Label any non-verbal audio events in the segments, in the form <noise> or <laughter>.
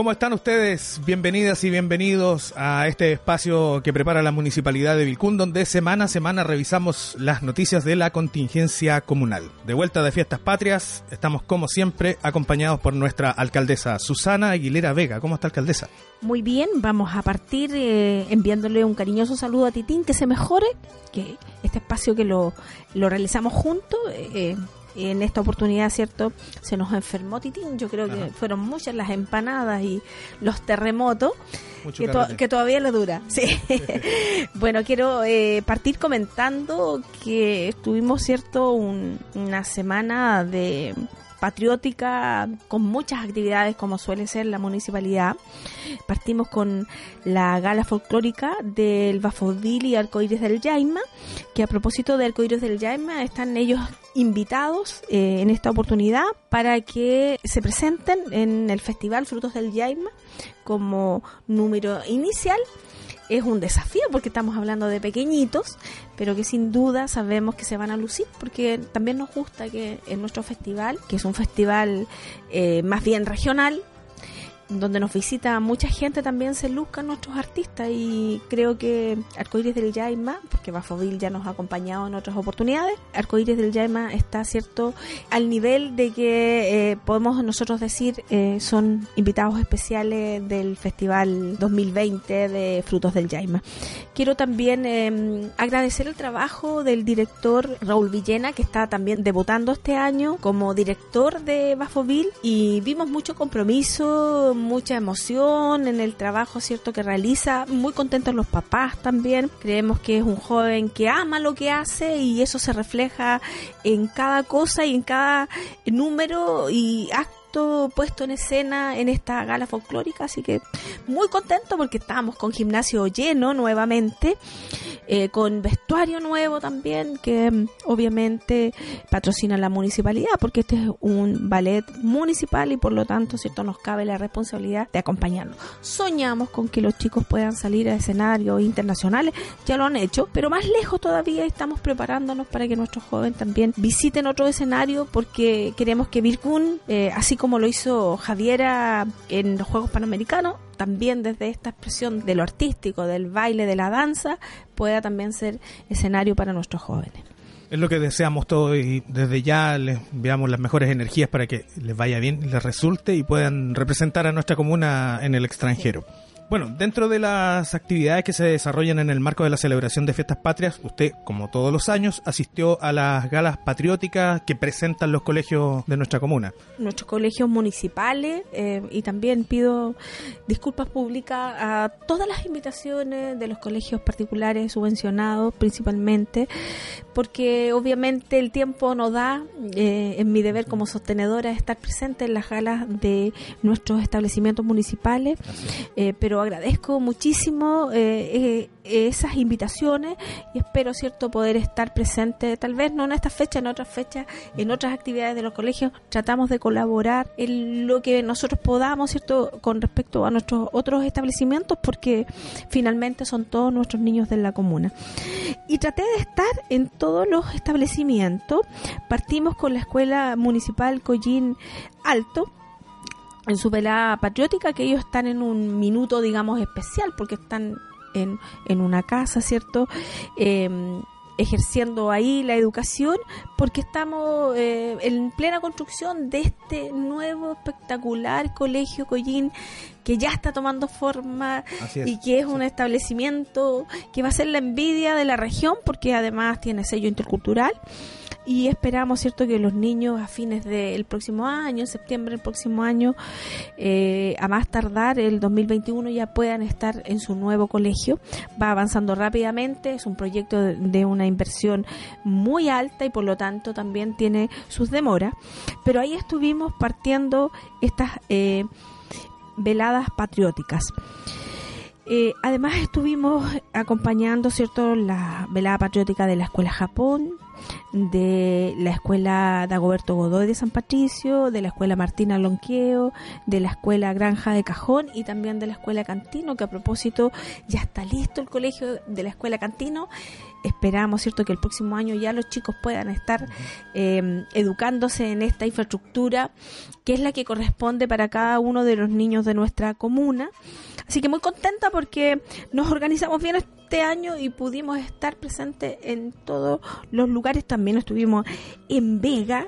¿Cómo están ustedes? Bienvenidas y bienvenidos a este espacio que prepara la Municipalidad de Vilcún, donde semana a semana revisamos las noticias de la contingencia comunal. De vuelta de Fiestas Patrias, estamos como siempre acompañados por nuestra alcaldesa Susana Aguilera Vega. ¿Cómo está alcaldesa? Muy bien, vamos a partir eh, enviándole un cariñoso saludo a Titín, que se mejore, que este espacio que lo, lo realizamos juntos. Eh, en esta oportunidad, ¿cierto? Se nos enfermó Titín, yo creo que fueron muchas las empanadas y los terremotos. Que, todavía le dura. <laughs> Sí. <laughs> bueno, quiero eh, partir comentando que tuvimos, ¿cierto? una semana de patriótica con muchas actividades como suele ser la municipalidad. Partimos con la gala folclórica del Bafodil y Arcoíris del Yaima, que a propósito de Arcoíris del Yaima están ellos invitados eh, en esta oportunidad para que se presenten en el Festival Frutos del Yaima como número inicial es un desafío porque estamos hablando de pequeñitos, pero que sin duda sabemos que se van a lucir porque también nos gusta que en nuestro festival, que es un festival eh, más bien regional, donde nos visita mucha gente también se luzcan nuestros artistas y creo que Arcoíris del Yaima, porque Bafovil ya nos ha acompañado en otras oportunidades, Arcoíris del Yaima está cierto al nivel de que eh, podemos nosotros decir eh, son invitados especiales del Festival 2020 de Frutos del Yaima. Quiero también em, agradecer el trabajo del director Raúl Villena, que está también debutando este año como director de Bafovil y vimos mucho compromiso, mucha emoción en el trabajo cierto que realiza, muy contentos los papás también. Creemos que es un joven que ama lo que hace y eso se refleja en cada cosa y en cada número y acto puesto en escena en esta gala folclórica, así que muy contento porque estamos con gimnasio lleno nuevamente, eh, con vestuario nuevo también, que mm, obviamente patrocina la municipalidad, porque este es un ballet municipal y por lo tanto, ¿cierto? Nos cabe la responsabilidad de acompañarnos. Soñamos con que los chicos puedan salir a escenarios internacionales, ya lo han hecho, pero más lejos todavía estamos preparándonos para que nuestros jóvenes también visiten otro escenario porque queremos que Virgun, eh, así como lo hizo Javiera en los Juegos Panamericanos, también desde esta expresión de lo artístico, del baile, de la danza, pueda también ser escenario para nuestros jóvenes. Es lo que deseamos todos y desde ya les enviamos las mejores energías para que les vaya bien, les resulte y puedan representar a nuestra comuna en el extranjero. Bueno, dentro de las actividades que se desarrollan en el marco de la celebración de fiestas patrias, usted, como todos los años, asistió a las galas patrióticas que presentan los colegios de nuestra comuna. Nuestros colegios municipales eh, y también pido disculpas públicas a todas las invitaciones de los colegios particulares subvencionados principalmente, porque obviamente el tiempo no da, eh, en mi deber como sostenedora, estar presente en las galas de nuestros establecimientos municipales, eh, pero agradezco muchísimo eh, eh, esas invitaciones y espero, ¿cierto?, poder estar presente, tal vez no en esta fecha, en otras fechas, en otras actividades de los colegios. Tratamos de colaborar en lo que nosotros podamos, ¿cierto?, con respecto a nuestros otros establecimientos, porque finalmente son todos nuestros niños de la comuna. Y traté de estar en todos los establecimientos. Partimos con la Escuela Municipal Collín Alto, en su velada patriótica, que ellos están en un minuto, digamos, especial, porque están en, en una casa, ¿cierto? Em, ejerciendo ahí la educación porque estamos eh, en plena construcción de este nuevo espectacular colegio Collín que ya está tomando forma y que es un establecimiento que va a ser la envidia de la región porque además tiene sello intercultural y esperamos, ¿cierto?, que los niños a fines del próximo año, en septiembre del próximo año, eh, a más tardar el 2021 ya puedan estar en su nuevo colegio. Va avanzando rápidamente, es un proyecto de, una inversión muy alta y por lo tanto también tiene sus demoras, pero ahí estuvimos partiendo estas... Eh, veladas patrióticas. Eh, además estuvimos acompañando, ¿cierto?, la velada patriótica de la Escuela Japón, de la Escuela Dagoberto Godoy de San Patricio, de la Escuela Martina Lonqueo, de la Escuela Granja de Cajón y también de la Escuela Cantino, que a propósito ya está listo el colegio de la Escuela Cantino. Esperamos, ¿cierto?, que el próximo año ya los chicos puedan estar eh, educándose en esta infraestructura, que es la que corresponde para cada uno de los niños de nuestra comuna. Así que muy contenta porque nos organizamos bien este año y pudimos estar presentes en todos los lugares. También estuvimos en Vega,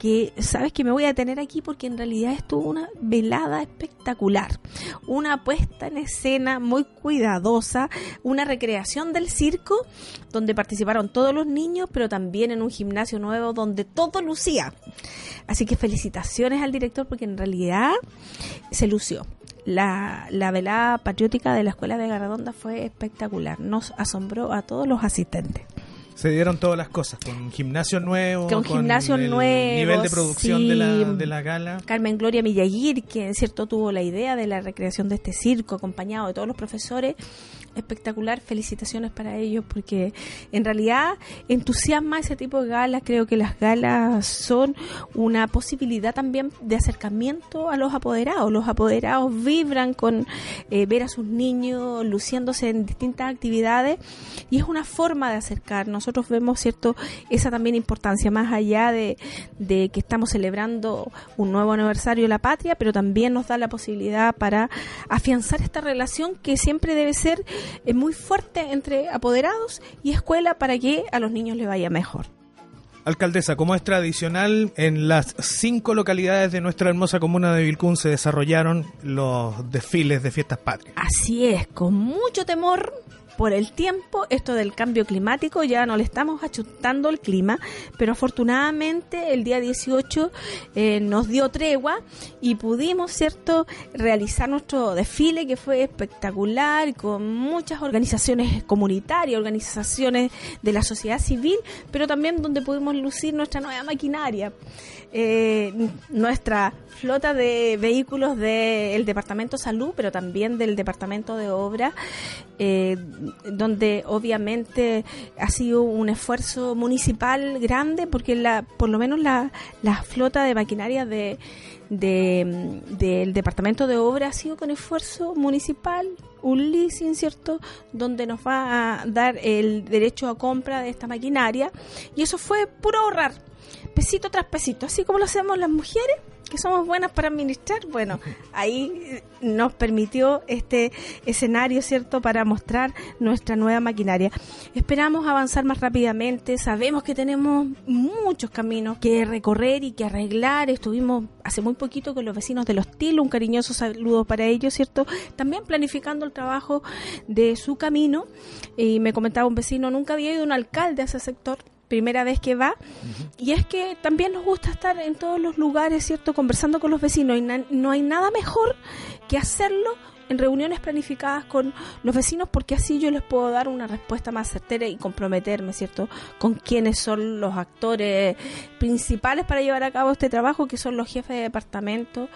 que sabes que me voy a tener aquí porque en realidad estuvo una velada espectacular, una puesta en escena muy cuidadosa, una recreación del circo donde participaron todos los niños, pero también en un gimnasio nuevo donde todo lucía. Así que felicitaciones al director porque en realidad se lució la, la velada patriótica de la Escuela de Garradonda fue espectacular. Nos asombró a todos los asistentes. Se dieron todas las cosas, con gimnasio nuevo, con, gimnasio el nuevo, nivel de producción de, la, de la gala. Carmen Gloria Millagir, que en cierto tuvo la idea de la recreación de este circo, acompañado de todos los profesores, espectacular, felicitaciones para ellos porque en realidad entusiasma ese tipo de galas, creo que las galas son una posibilidad también de acercamiento a los apoderados, los apoderados vibran con eh, ver a sus niños luciéndose en distintas actividades y es una forma de acercar, nosotros vemos cierto esa también importancia más allá de, de que estamos celebrando un nuevo aniversario de la patria, pero también nos da la posibilidad para afianzar esta relación que siempre debe ser es muy fuerte entre apoderados y escuela para que a los niños les vaya mejor. Alcaldesa, como es tradicional, en las cinco localidades de nuestra hermosa comuna de Vilcún se desarrollaron los desfiles de fiestas patrias. Así es, con mucho temor, por el tiempo, esto del cambio climático, ya no le estamos achutando el clima, pero afortunadamente el día 18 eh, nos dio tregua y pudimos, ¿cierto?, realizar nuestro desfile que fue espectacular, con muchas organizaciones comunitarias, organizaciones de la sociedad civil, pero también donde pudimos lucir nuestra nueva maquinaria. Eh, nuestra flota de vehículos del Departamento de Salud, pero también del Departamento de Obra, eh, donde obviamente ha sido un esfuerzo municipal grande, porque la, por lo menos la, la flota de maquinaria de, del Departamento de Obra ha sido con esfuerzo municipal, un leasing, ¿cierto?, donde nos va a dar el derecho a compra de esta maquinaria, y eso fue puro ahorrar pesito tras pesito, así como lo hacemos las mujeres, que somos buenas para administrar, bueno, ahí nos permitió este escenario, ¿cierto?, para mostrar nuestra nueva maquinaria. Esperamos avanzar más rápidamente, sabemos que tenemos muchos caminos que recorrer y que arreglar, estuvimos hace muy poquito con los vecinos de Los un cariñoso saludo para ellos, ¿cierto?, también planificando el trabajo de su camino, y me comentaba un vecino, nunca había ido un alcalde a ese sector, primera vez que va. Y es que también nos gusta estar en todos los lugares, ¿cierto? Conversando con los vecinos. Y no hay nada mejor que hacerlo en reuniones planificadas con los vecinos porque así yo les puedo dar una respuesta más certera y comprometerme, ¿cierto? Con quiénes son los actores principales para llevar a cabo este trabajo, que son los jefes de departamento.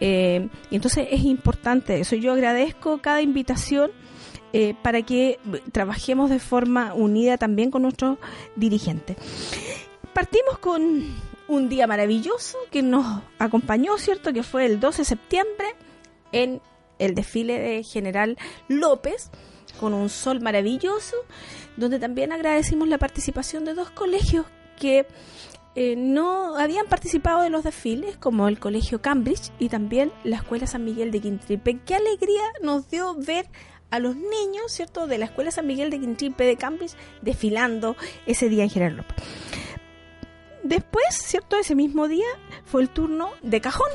Eh, y entonces es importante eso. Yo agradezco cada invitación eh, para que trabajemos de forma unida también con nuestros dirigentes. Partimos con un día maravilloso que nos acompañó, ¿cierto? Que fue el 12 de septiembre en el desfile de General López con un sol maravilloso, donde también agradecimos la participación de dos colegios que eh, no habían participado de los desfiles, como el Colegio Cambridge y también la Escuela San Miguel de Quintripe. Qué alegría nos dio ver a los niños, ¿cierto?, de la Escuela San Miguel de Quintripe de Cambridge desfilando ese día en General López. Después, ¿cierto?, ese mismo día fue el turno de Cajón,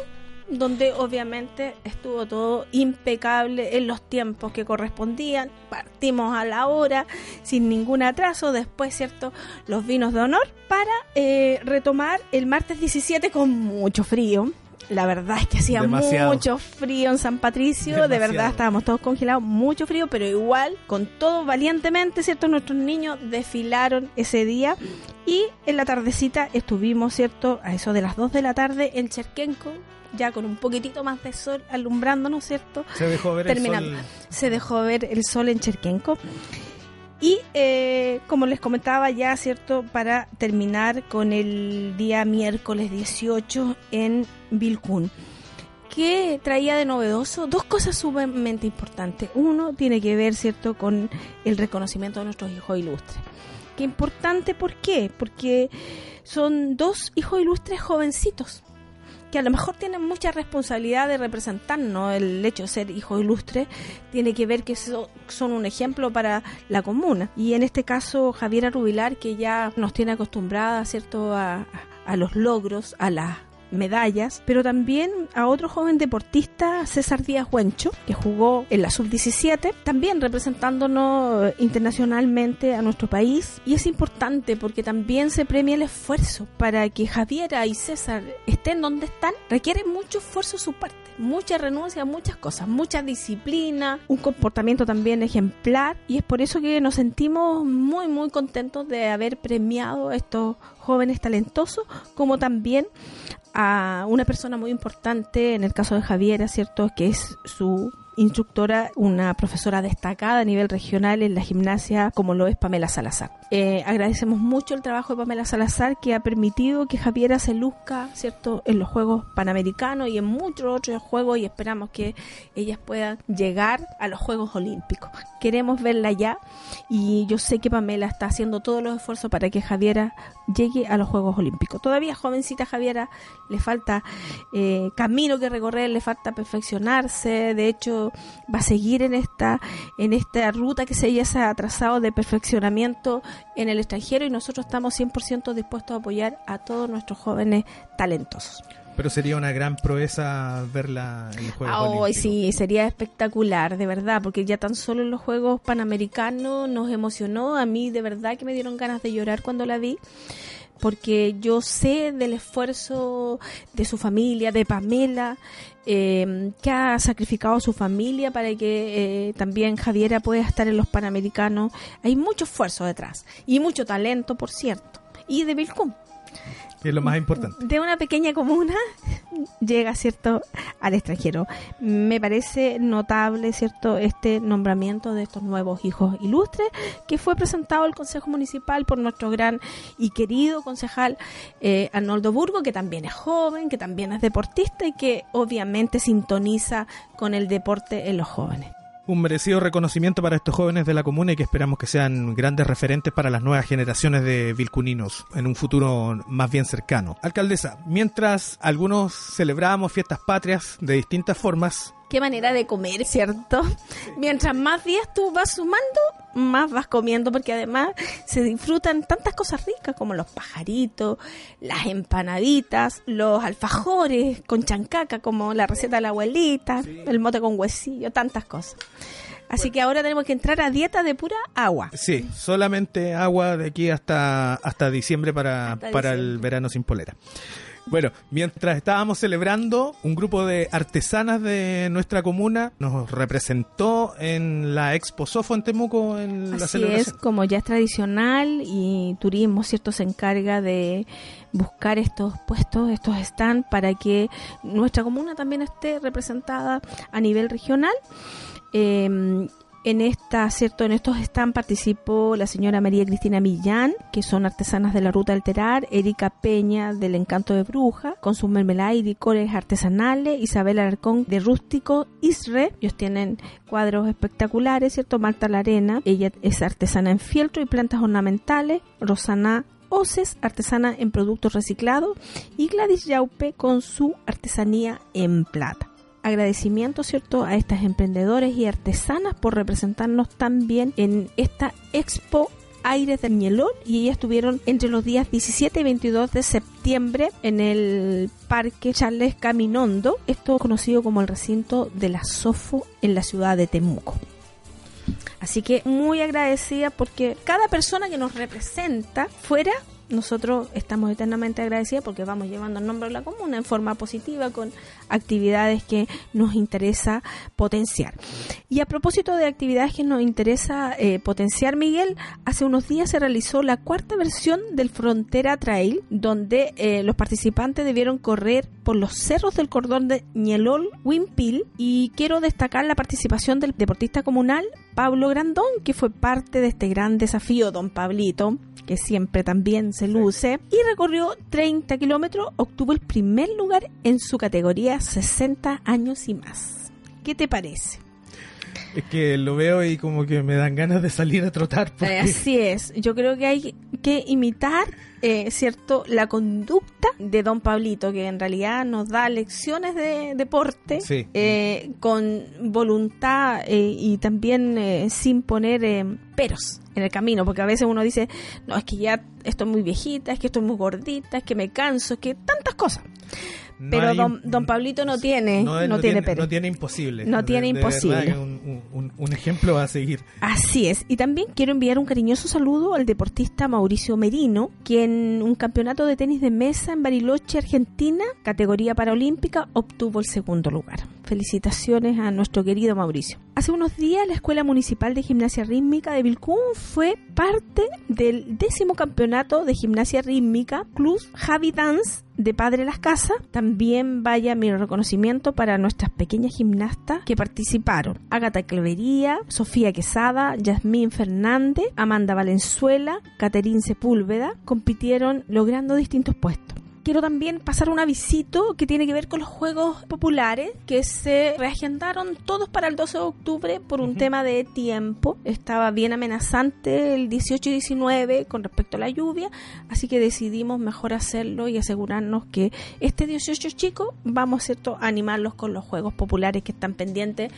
donde obviamente estuvo todo impecable en los tiempos que correspondían, partimos a la hora sin ningún atraso, después, ¿cierto?, los vinos de honor para eh, retomar el martes 17 con mucho frío, La verdad es que hacía Demasiado. mucho frío en San Patricio, de verdad estábamos todos congelados, mucho frío, pero igual, con todo valientemente, ¿cierto? Nuestros niños desfilaron ese día y en la tardecita estuvimos, ¿cierto? A eso de las 2 de la tarde en Cherquenco, ya con un poquitito más de sol alumbrándonos, ¿cierto? Se dejó ver Terminando. el sol. se dejó ver el sol en Cherquenco. Y eh, como les comentaba ya, ¿cierto? Para terminar con el día miércoles 18 en Vilcún. ¿Qué traía de novedoso? Dos cosas sumamente importantes. Uno tiene que ver, ¿cierto?, con el reconocimiento de nuestros hijos ilustres. Qué importante, ¿por qué? Porque son dos hijos ilustres jovencitos que a lo mejor tienen mucha responsabilidad de representarnos. El hecho de ser hijos ilustres tiene que ver que so- son un ejemplo para la comuna. Y en este caso, Javiera Rubilar, que ya nos tiene acostumbrada, ¿cierto?, a, a los logros, a las medallas, pero también a otro joven deportista, César Díaz Huencho, que jugó en la sub-17, también representándonos internacionalmente a nuestro país. Y es importante porque también se premia el esfuerzo para que Javiera y César estén donde están. Requiere mucho esfuerzo su parte, mucha renuncia muchas cosas, mucha disciplina, un comportamiento también ejemplar. Y es por eso que nos sentimos muy, muy contentos de haber premiado a estos jóvenes talentosos, como también a una persona muy importante, en el caso de Javiera, ¿cierto? Que es su instructora, una profesora destacada a nivel regional en la gimnasia, como lo es Pamela Salazar. Eh, agradecemos mucho el trabajo de Pamela Salazar, que ha permitido que Javiera se luzca, ¿cierto?, en los Juegos Panamericanos y en muchos otros juegos, y esperamos que ellas puedan llegar a los Juegos Olímpicos. Queremos verla ya, y yo sé que Pamela está haciendo todos los esfuerzos para que Javiera llegue a los Juegos Olímpicos. Todavía jovencita Javiera, le falta eh, camino que recorrer, le falta perfeccionarse, de hecho va a seguir en esta en esta ruta que se ella se ha trazado de perfeccionamiento en el extranjero y nosotros estamos 100% dispuestos a apoyar a todos nuestros jóvenes talentosos. Pero sería una gran proeza verla en los Juegos hoy Olímpicos. sí, sería espectacular, de verdad, porque ya tan solo en los Juegos Panamericanos nos emocionó. A mí, de verdad, que me dieron ganas de llorar cuando la vi, porque yo sé del esfuerzo de su familia, de Pamela, eh, que ha sacrificado su familia para que eh, también Javiera pueda estar en los Panamericanos. Hay mucho esfuerzo detrás y mucho talento, por cierto. Y de Vilcún Es lo más importante. de una pequeña comuna <laughs> llega, ¿cierto?, al extranjero. Me parece notable, ¿cierto?, este nombramiento de estos nuevos hijos ilustres que fue presentado al Consejo Municipal por nuestro gran y querido concejal eh, Arnoldo Burgo, que también es joven, que también es deportista y que obviamente sintoniza con el deporte en los jóvenes. Un merecido reconocimiento para estos jóvenes de la comuna y que esperamos que sean grandes referentes para las nuevas generaciones de vilcuninos en un futuro más bien cercano. Alcaldesa, mientras algunos celebramos fiestas patrias de distintas formas, Qué manera de comer, ¿cierto? <laughs> Mientras más días tú vas sumando, más vas comiendo, porque además se disfrutan tantas cosas ricas como los pajaritos, las empanaditas, los alfajores con chancaca, como la receta de la abuelita, el mote con huesillo, tantas cosas. Así que ahora tenemos que entrar a dieta de pura agua. sí, solamente agua de aquí hasta, hasta diciembre para, Hasta para el verano sin polera. Bueno, mientras estábamos celebrando, un grupo de artesanas de nuestra comuna nos representó en la Expo Sofo en Temuco en la Así es, como ya es tradicional y turismo, ¿cierto? Se encarga de buscar estos puestos, estos stands para que nuestra comuna también esté representada a nivel regional. Eh, en esta, cierto, en estos stands participó la señora María Cristina Millán, que son artesanas de la Ruta Alterar, Erika Peña del Encanto de Bruja, con sus mermeladas y licores artesanales, Isabel Alarcón de Rústico, Isre, ellos tienen cuadros espectaculares, ¿cierto? Marta Larena, ella es artesana en fieltro y plantas ornamentales, Rosana Oces, artesana en productos reciclados, y Gladys Yaupe con su artesanía en plata agradecimiento, ¿cierto?, a estas emprendedores y artesanas por representarnos tan bien en esta expo Aires del Mielón y ellas estuvieron entre los días 17 y 22 de septiembre en el Parque Charles Caminondo, esto conocido como el recinto de la Sofo en la ciudad de Temuco. Así que muy agradecida porque cada persona que nos representa fuera nosotros estamos eternamente agradecidos porque vamos llevando el nombre de la comuna en forma positiva con actividades que nos interesa potenciar. Y a propósito de actividades que nos interesa eh, potenciar, Miguel, hace unos días se realizó la cuarta versión del Frontera Trail, donde eh, los participantes debieron correr por los cerros del cordón de Ñelol, Wimpil, y quiero destacar la participación del deportista comunal Pablo Grandón, que fue parte de este gran desafío, don Pablito, que siempre también se luce, y recorrió 30 kilómetros, obtuvo el primer lugar en su categoría 60 años y más. ¿Qué te parece? Es que lo veo y como que me dan ganas de salir a trotar. Porque... Así es, yo creo que hay que imitar, eh, ¿cierto?, la conducta de don Pablito, que en realidad nos da lecciones de deporte eh, con voluntad eh, y también sin poner peros en el camino, porque a veces uno dice, no, es que ya estoy muy viejita, es que estoy muy gordita, es que me canso, es que tantas cosas pero don, don, Pablito no tiene, no, tiene, No tiene imposible. No tiene imposible. Un, un, ejemplo a seguir. Así es. Y también quiero enviar un cariñoso saludo al deportista Mauricio Merino, quien un campeonato de tenis de mesa en Bariloche, Argentina, categoría paraolímpica, obtuvo el segundo lugar. Felicitaciones a nuestro querido Mauricio. Hace unos días la Escuela Municipal de Gimnasia Rítmica de Vilcún fue parte del décimo campeonato de gimnasia rítmica Club Javi Dance de Padre Las Casas. También vaya mi reconocimiento para nuestras pequeñas gimnastas que participaron. Agatha Clevería, Sofía Quesada, Yasmín Fernández, Amanda Valenzuela, Caterín Sepúlveda compitieron logrando distintos puestos quiero también pasar un avisito que tiene que ver con los juegos populares que se reagendaron todos para el 12 de octubre por un tema de tiempo. Estaba bien amenazante el 18 y 19 con respecto a la lluvia, así que decidimos mejor hacerlo y asegurarnos que este 18 chicos vamos ¿cierto? a animarlos con los juegos populares que están pendientes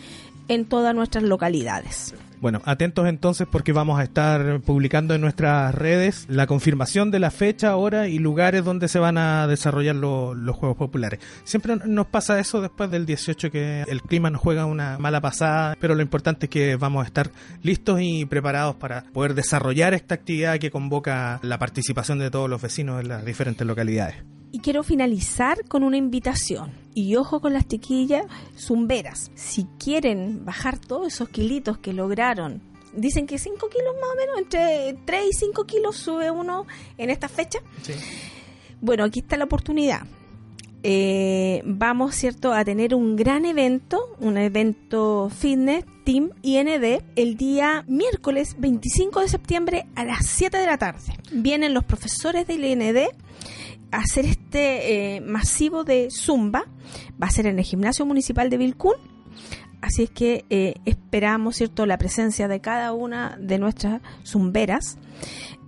en todas nuestras localidades. Bueno, atentos entonces porque vamos a estar publicando en nuestras redes la confirmación de la fecha, hora y lugares donde se van a desarrollar los Juegos Populares. Siempre nos pasa eso después del 18 que el clima nos juega una mala pasada, pero lo importante es que vamos a estar listos y preparados para poder desarrollar esta actividad que convoca la participación de todos los vecinos en las diferentes localidades. Y quiero finalizar con una invitación. Y ojo con las chiquillas zumberas. Si quieren bajar todos esos kilitos que lograron, dicen que 5 kilos más o menos, entre 3 y 5 kilos sube uno en esta fecha. Bueno, aquí está la oportunidad. Eh, vamos, ¿cierto?, a tener un gran evento, un evento fitness, Team IND, el día miércoles 25 de septiembre a las 7 de la tarde. Vienen los profesores del IND hacer este eh, masivo de zumba. Va a ser en el gimnasio municipal de Vilcún. Así es que eh, esperamos, ¿cierto?, la presencia de cada una de nuestras zumberas.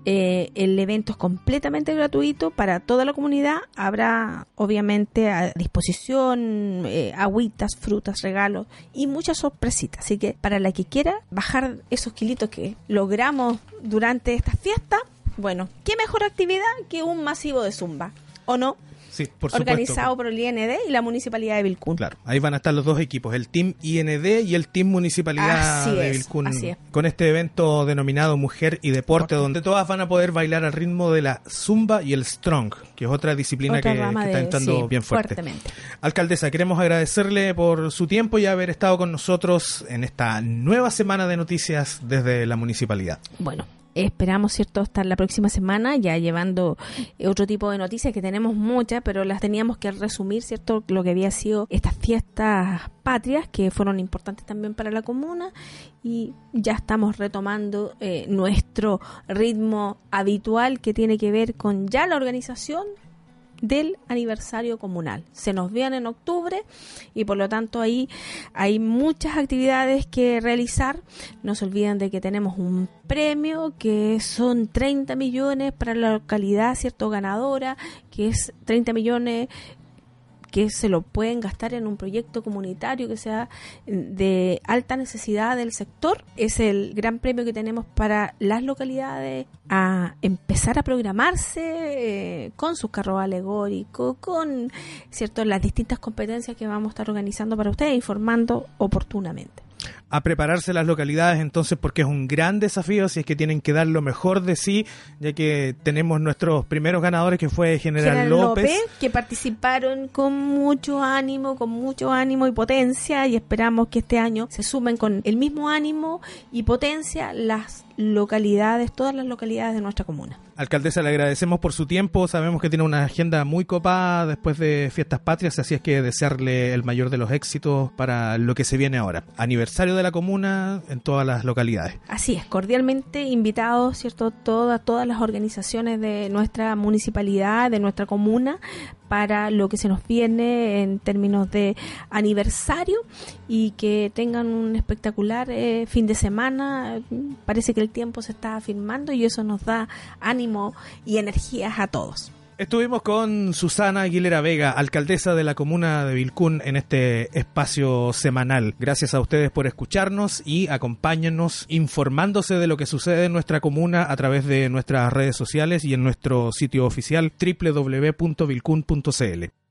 Eh, el evento es completamente gratuito para toda la comunidad. Habrá, obviamente, a disposición agüitas, frutas, regalos y muchas sorpresitas. Así que para la que quiera bajar esos kilitos que logramos durante esta fiesta, bueno, ¿qué mejor actividad que un masivo de zumba? ¿O no? Sí, por organizado por el IND y la Municipalidad de Vilcún. Claro, ahí van a estar los dos equipos, el Team IND y el Team Municipalidad de Vilcún, con este evento denominado Mujer y Deporte, donde todas van a poder bailar al ritmo de la Zumba y el Strong, que es otra disciplina que, está entrando bien fuerte. Alcaldesa, queremos agradecerle por su tiempo y haber estado con nosotros en esta nueva semana de noticias desde la Municipalidad. Bueno, Esperamos, ¿cierto?, estar la próxima semana ya llevando eh, otro tipo de noticias que tenemos muchas, pero las teníamos que resumir, ¿cierto?, lo que había sido estas fiestas patrias que fueron importantes también para la comuna y ya estamos retomando eh, nuestro ritmo habitual que tiene que ver con ya la organización del aniversario comunal. Se nos viene en octubre y por lo tanto ahí hay muchas actividades que realizar. No se olviden de que tenemos un premio que son 30 millones para la localidad, ¿cierto? Ganadora, que es 30 millones que se lo pueden gastar en un proyecto comunitario que sea de alta necesidad del sector. Es el gran premio que tenemos para las localidades a empezar a programarse eh, con sus carros alegóricos, con cierto las distintas competencias que vamos a estar organizando para ustedes, informando oportunamente. A prepararse las localidades entonces porque es un gran desafío si es que tienen que dar lo mejor de sí, ya que tenemos nuestros primeros ganadores que fue General, General López. López, que participaron con mucho ánimo, con mucho ánimo y potencia y esperamos que este año se sumen con el mismo ánimo y potencia las localidades, todas las localidades de nuestra comuna. Alcaldesa, le agradecemos por su tiempo. Sabemos que tiene una agenda muy copada después de Fiestas Patrias, así es que desearle el mayor de los éxitos para lo que se viene ahora. Aniversario de la comuna en todas las localidades. Así es, cordialmente invitados, ¿cierto? Todas, todas las organizaciones de nuestra municipalidad, de nuestra comuna, para lo que se nos viene en términos de aniversario y que tengan un espectacular eh, fin de semana. Parece que el tiempo se está afirmando y eso nos da ánimo y energías a todos. Estuvimos con Susana Aguilera Vega, alcaldesa de la comuna de Vilcún, en este espacio semanal. Gracias a ustedes por escucharnos y acompáñennos informándose de lo que sucede en nuestra comuna a través de nuestras redes sociales y en nuestro sitio oficial www.vilcún.cl.